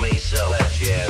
may sell that jazz.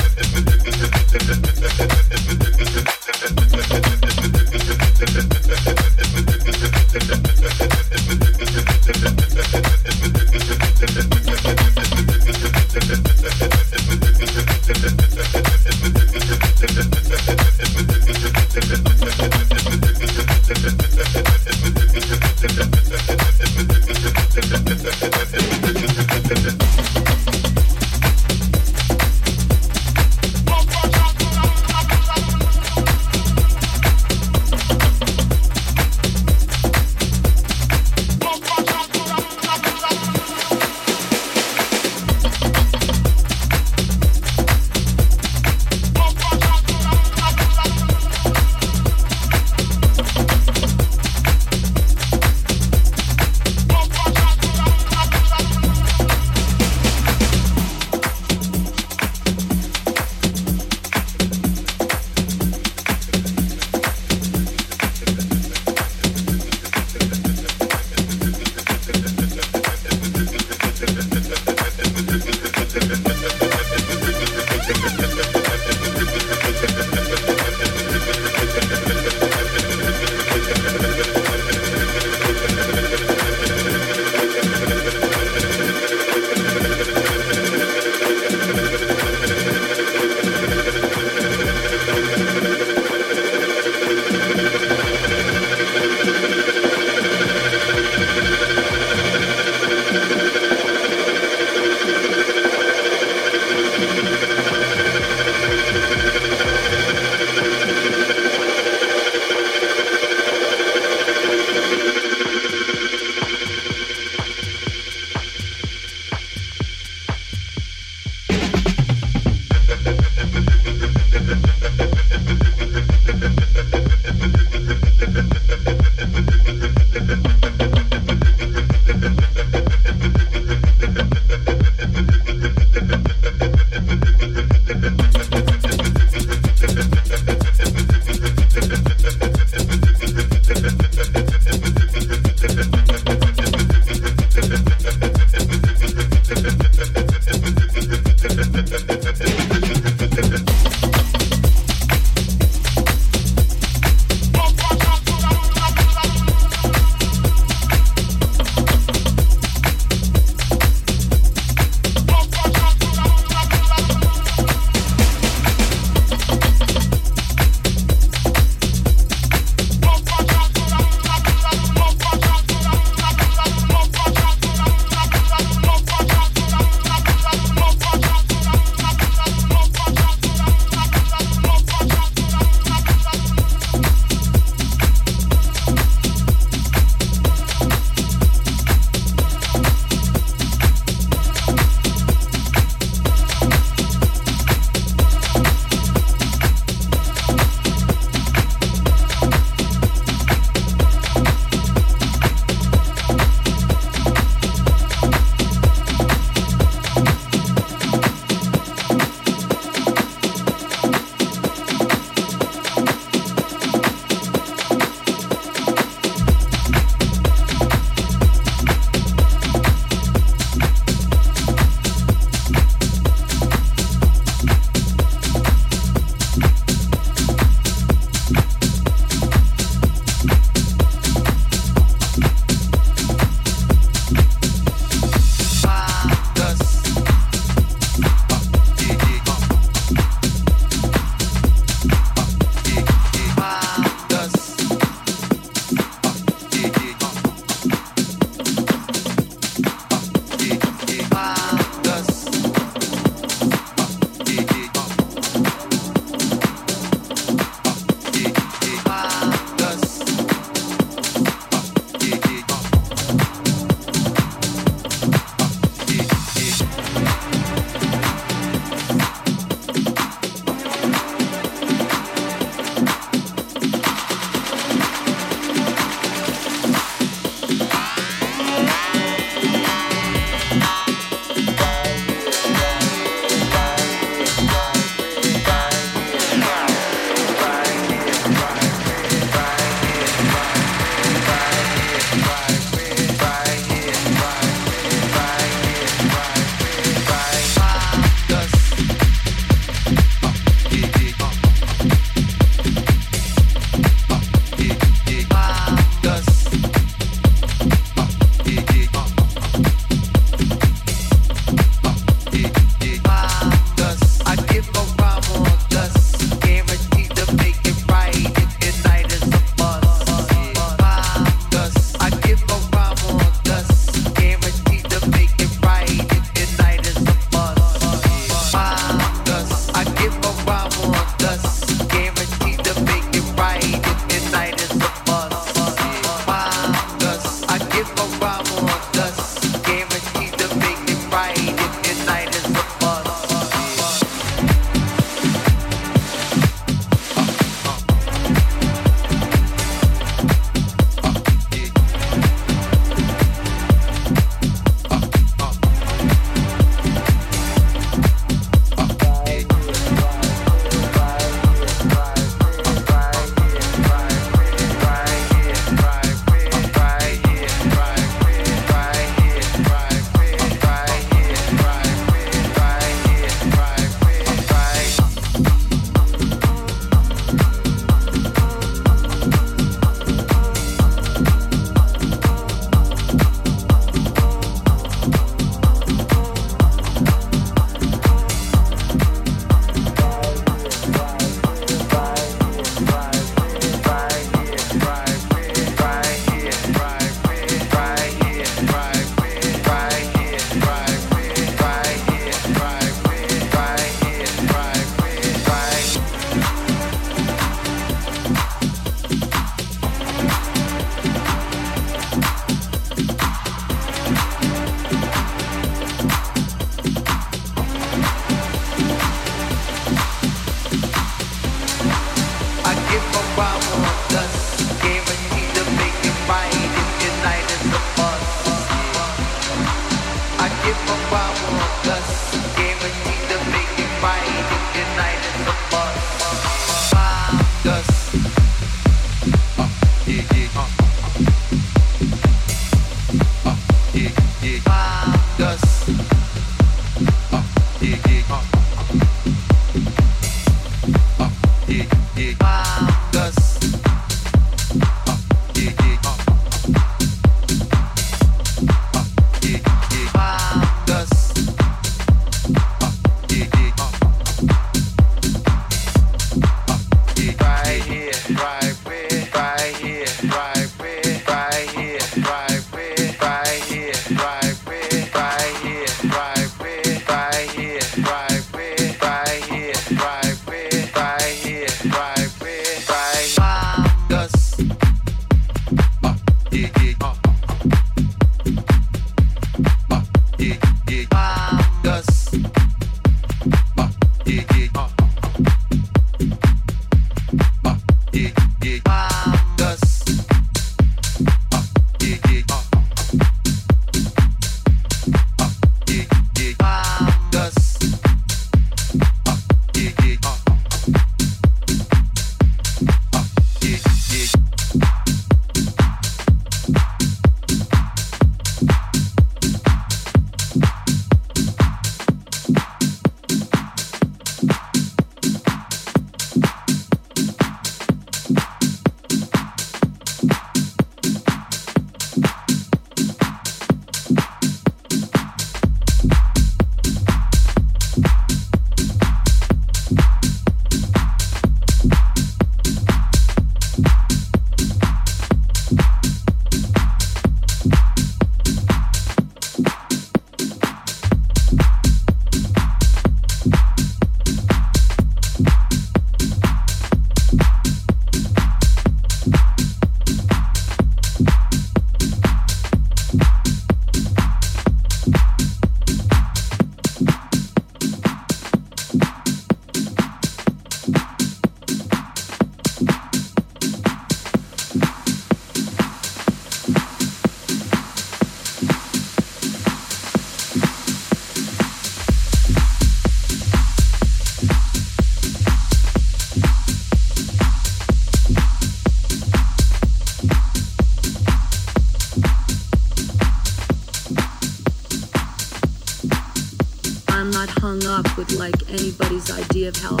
of health.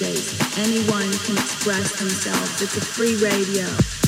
DJs. Anyone can express themselves. It's a free radio.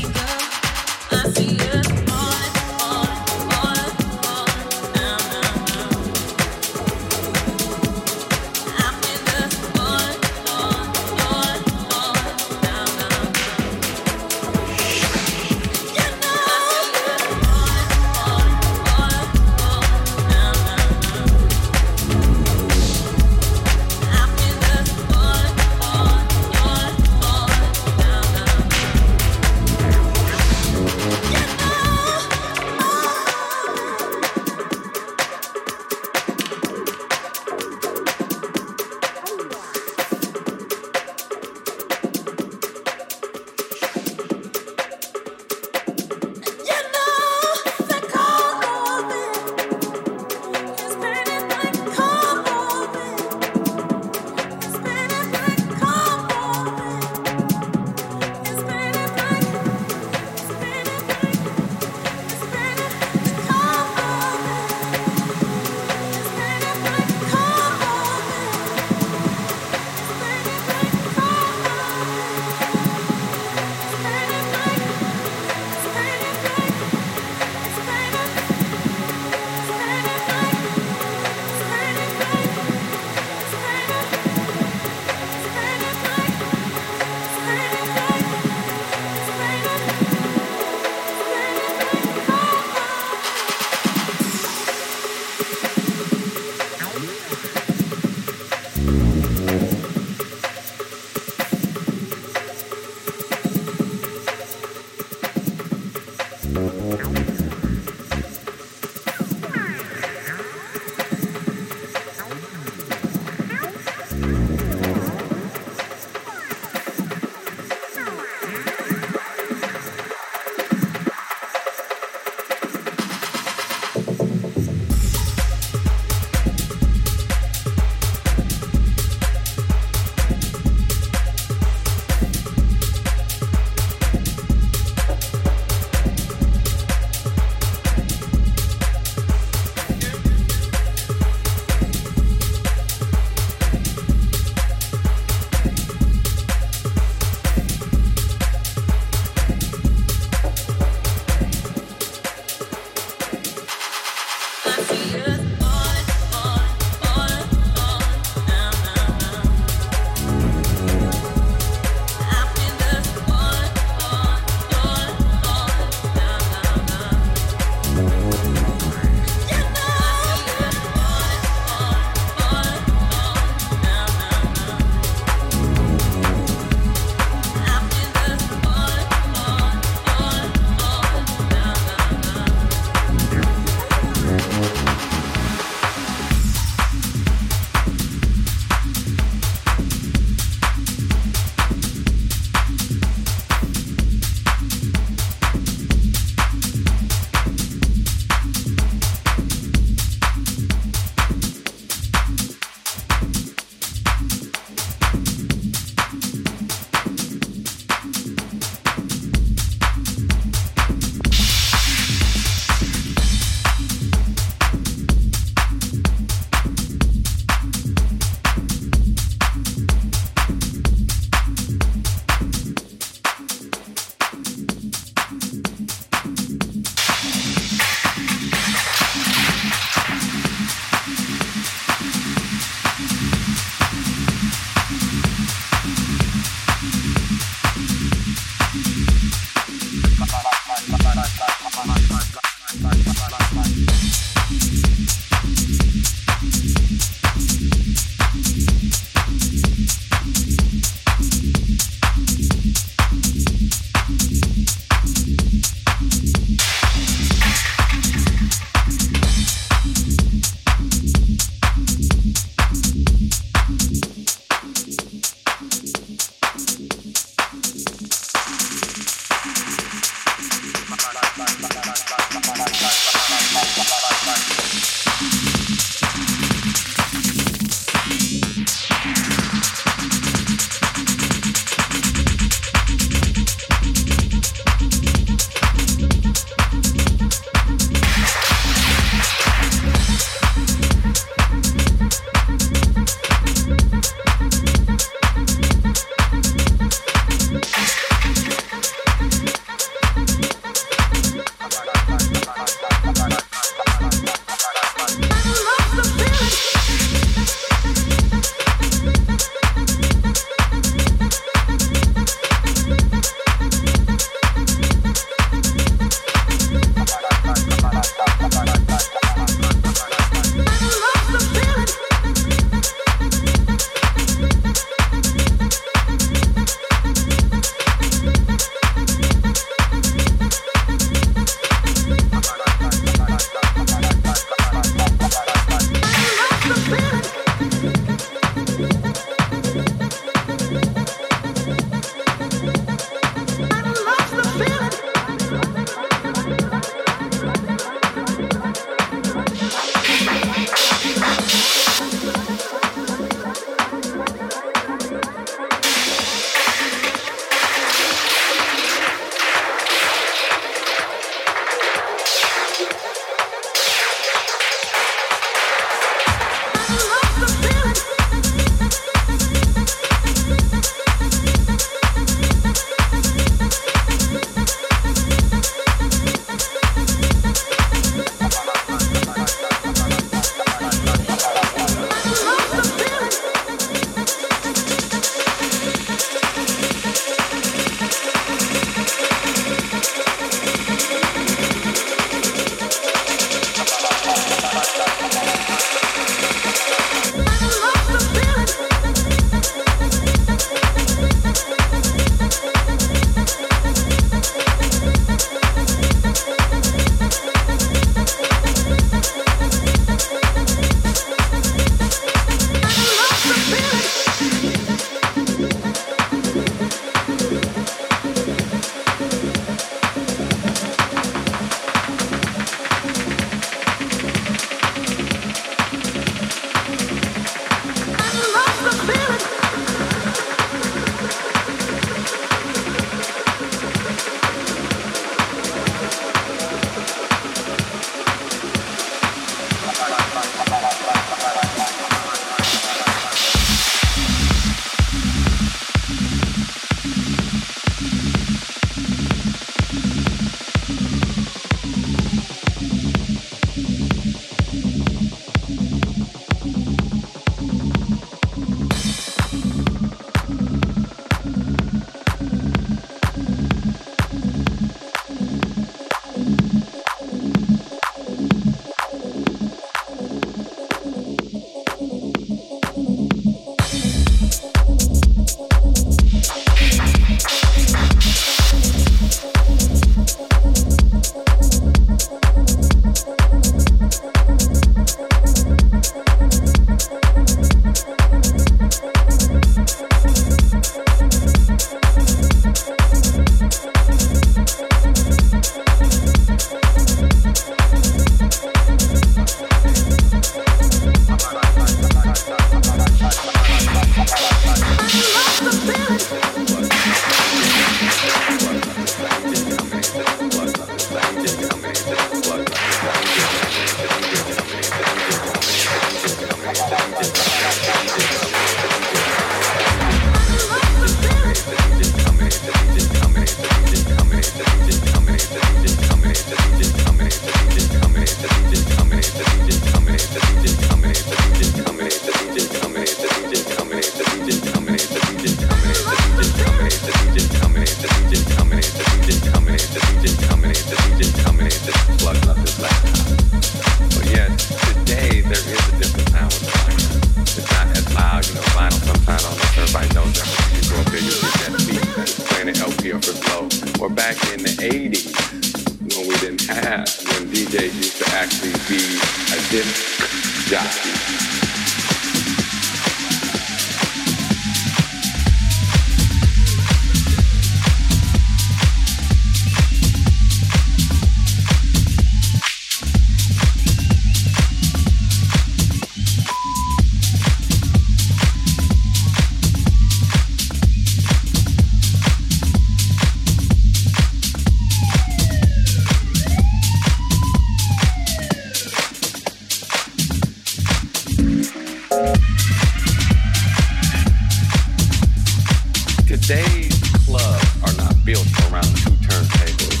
Today's clubs are not built around two turntables.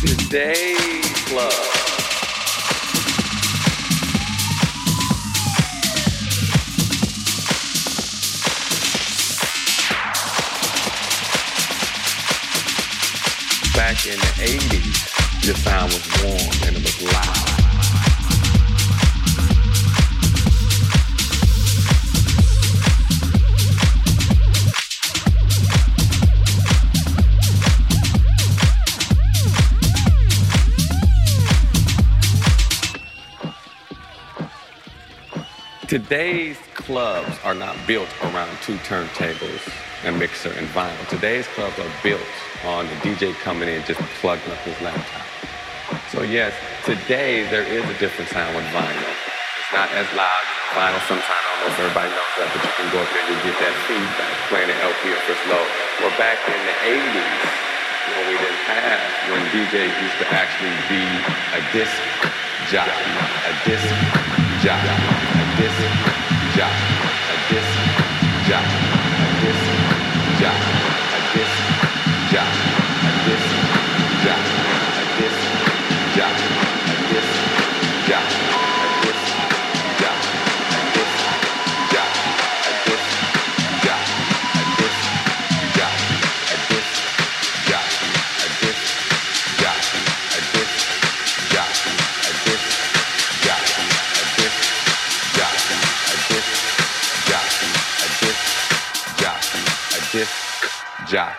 Today's Today's clubs are not built around two turntables, a mixer, and vinyl. Today's clubs are built on the DJ coming in just plugging up his laptop. So yes, today there is a different sound with vinyl. It's not as loud. Vinyl sometimes almost everybody knows that, but you can go up there and you get that feedback playing the LP or first low. Back in the 80s, when we didn't have, when DJs used to actually be a disc jockey, a disc jockey, job, a disc job, a disc job. já.